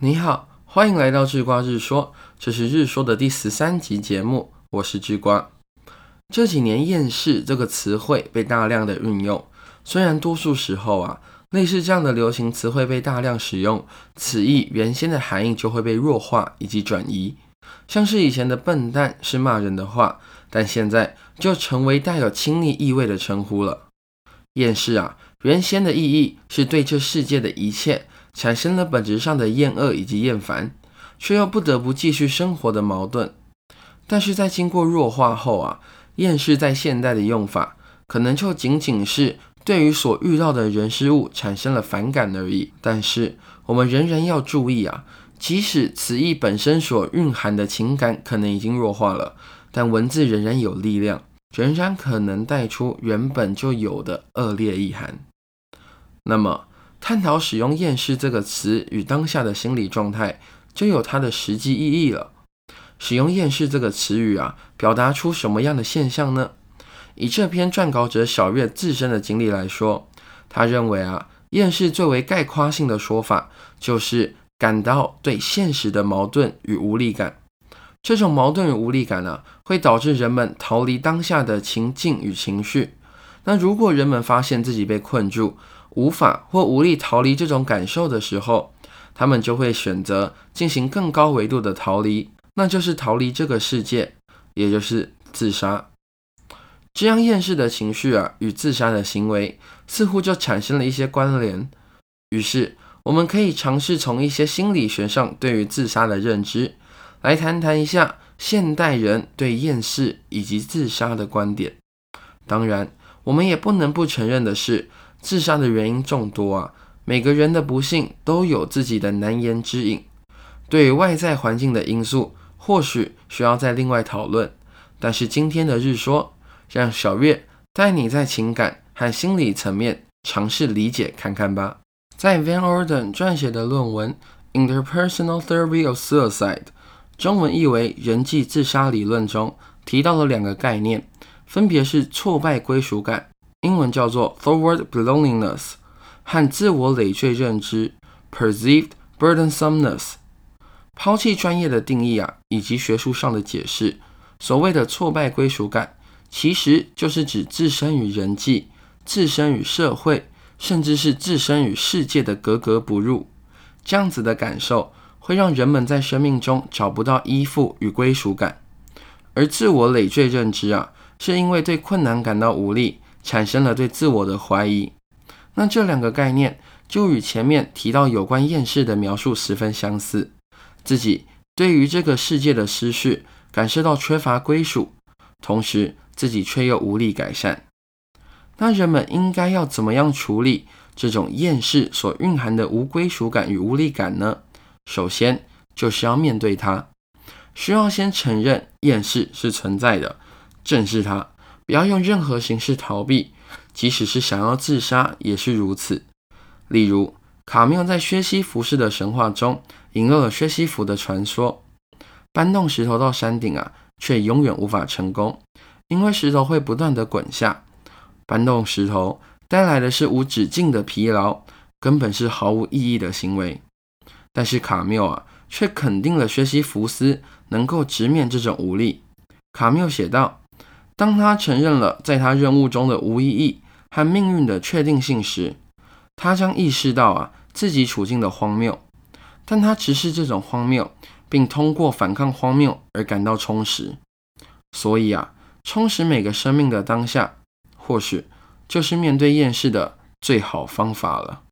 你好，欢迎来到智瓜日说，这是日说的第十三集节目，我是智瓜。这几年“厌世”这个词汇被大量的运用，虽然多数时候啊，类似这样的流行词汇被大量使用，此意原先的含义就会被弱化以及转移。像是以前的“笨蛋”是骂人的话，但现在就成为带有亲昵意味的称呼了。厌世啊，原先的意义是对这世界的一切产生了本质上的厌恶以及厌烦，却又不得不继续生活的矛盾。但是在经过弱化后啊，厌世在现代的用法，可能就仅仅是对于所遇到的人事物产生了反感而已。但是我们仍然要注意啊。即使词义本身所蕴含的情感可能已经弱化了，但文字仍然有力量，仍然可能带出原本就有的恶劣意涵。那么，探讨使用“厌世”这个词与当下的心理状态，就有它的实际意义了。使用“厌世”这个词语啊，表达出什么样的现象呢？以这篇撰稿者小月自身的经历来说，他认为啊，“厌世”最为概括性的说法就是。感到对现实的矛盾与无力感，这种矛盾与无力感呢，会导致人们逃离当下的情境与情绪。那如果人们发现自己被困住，无法或无力逃离这种感受的时候，他们就会选择进行更高维度的逃离，那就是逃离这个世界，也就是自杀。这样厌世的情绪啊，与自杀的行为似乎就产生了一些关联，于是。我们可以尝试从一些心理学上对于自杀的认知，来谈谈一下现代人对厌世以及自杀的观点。当然，我们也不能不承认的是，自杀的原因众多啊，每个人的不幸都有自己的难言之隐。对外在环境的因素，或许需要再另外讨论。但是今天的日说，让小月带你在情感和心理层面尝试理解看看吧。在 Van Orden 撰写的论文《Interpersonal Theory of Suicide》（中文译为人际自杀理论）中，提到了两个概念，分别是挫败归属感（英文叫做 Forward Belongingness） 和自我累赘认知 （Perceived Burdensomeness）。抛弃专业的定义啊，以及学术上的解释，所谓的挫败归属感，其实就是指自身与人际、自身与社会。甚至是自身与世界的格格不入，这样子的感受会让人们在生命中找不到依附与归属感。而自我累赘认知啊，是因为对困难感到无力，产生了对自我的怀疑。那这两个概念就与前面提到有关厌世的描述十分相似，自己对于这个世界的失序感受到缺乏归属，同时自己却又无力改善。那人们应该要怎么样处理这种厌世所蕴含的无归属感与无力感呢？首先就是要面对它，需要先承认厌世是存在的，正视它，不要用任何形式逃避，即使是想要自杀也是如此。例如，卡缪在薛西弗式的神话中引入了薛西弗的传说，搬动石头到山顶啊，却永远无法成功，因为石头会不断的滚下。搬动石头带来的是无止境的疲劳，根本是毫无意义的行为。但是卡缪啊，却肯定了薛西弗斯能够直面这种无力。卡缪写道：“当他承认了在他任务中的无意义和命运的确定性时，他将意识到啊自己处境的荒谬。但他直视这种荒谬，并通过反抗荒谬而感到充实。所以啊，充实每个生命的当下。”或许就是面对厌世的最好方法了。